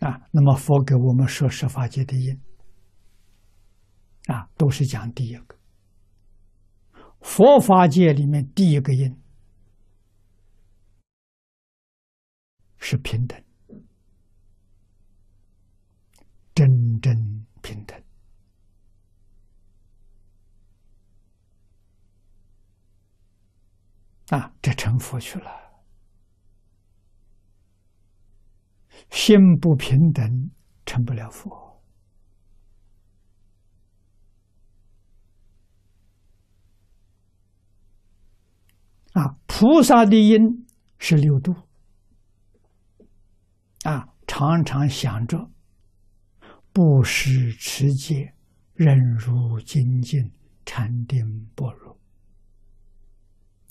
啊，那么佛给我们说十法界的因，啊，都是讲第一个。佛法界里面第一个因是平等，真正平等。啊，这成佛去了。心不平等，成不了佛。啊，菩萨的因是六度。啊，常常想着布施、持戒、忍辱、精进、禅定、般若。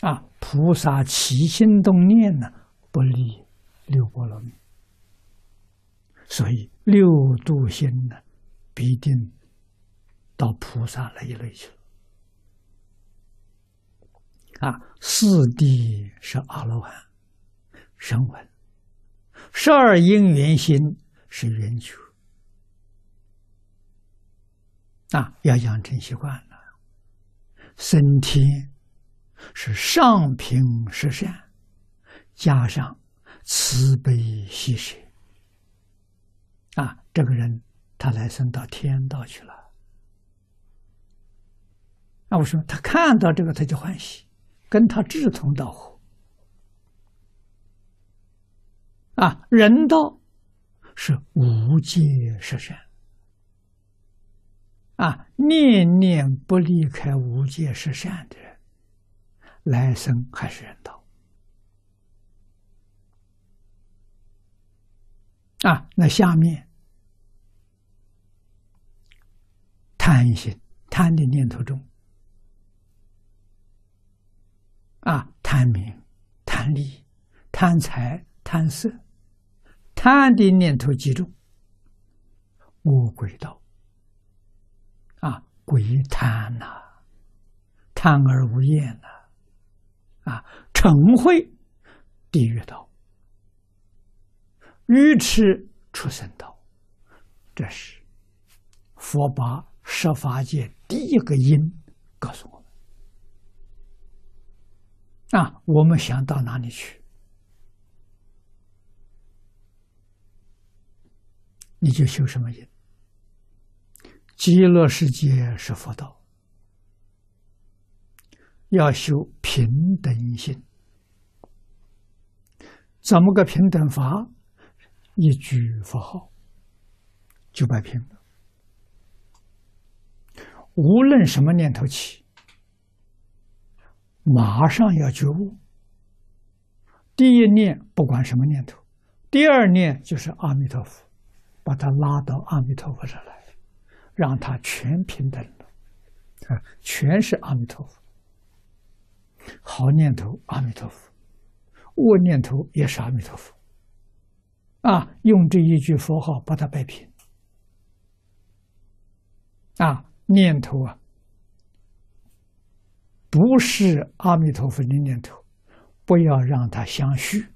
啊，菩萨起心动念呢，不离六波罗蜜。所以六度心呢，必定到菩萨那一类去了。啊，四谛是阿罗汉、声闻，十二因缘心是圆觉。啊，要养成习惯了。升天是上品十善，加上慈悲喜舍。啊，这个人他来生到天道去了。那我说他看到这个他就欢喜，跟他志同道合。啊，人道是无界十善。啊，念念不离开无界十善的人，来生还是人道。啊，那下面。贪心，贪的念头中，啊，贪名、贪利、贪财、贪色，贪的念头集中，魔鬼道，啊，鬼贪呐，贪而无厌呐，啊，嗔恚，地狱道，愚痴出生道，这是佛把。十法界第一个因，告诉我们：啊，我们想到哪里去，你就修什么因。极乐世界是佛道，要修平等心。怎么个平等法？一句佛号就摆平了。无论什么念头起，马上要觉悟。第一念不管什么念头，第二念就是阿弥陀佛，把他拉到阿弥陀佛这来，让他全平等了，啊，全是阿弥陀佛。好念头阿弥陀佛，恶念头也是阿弥陀佛。啊，用这一句佛号把它摆平，啊。念头啊，不是阿弥陀佛的念头，不要让它相续。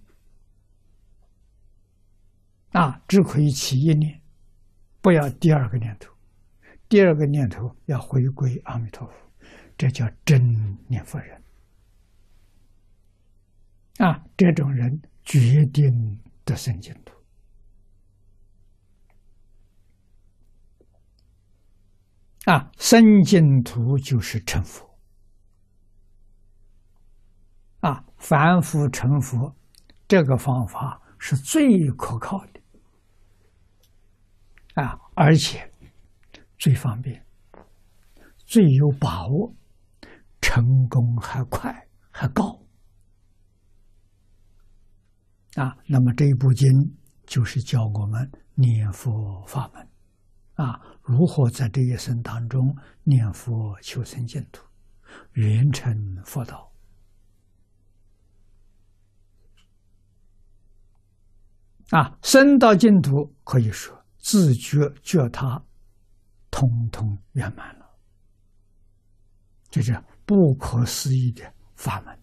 啊，只可以起一念，不要第二个念头，第二个念头要回归阿弥陀佛，这叫真念佛人。啊，这种人决定得生净土。啊，生净土就是成佛。啊，凡夫成佛，这个方法是最可靠的。啊，而且最方便，最有把握，成功还快还高。啊，那么这一部经就是教我们念佛法门。啊，如何在这一生当中念佛求生净土，圆成佛道？啊，生到净土可以说自觉觉他通通圆满了，这是不可思议的法门。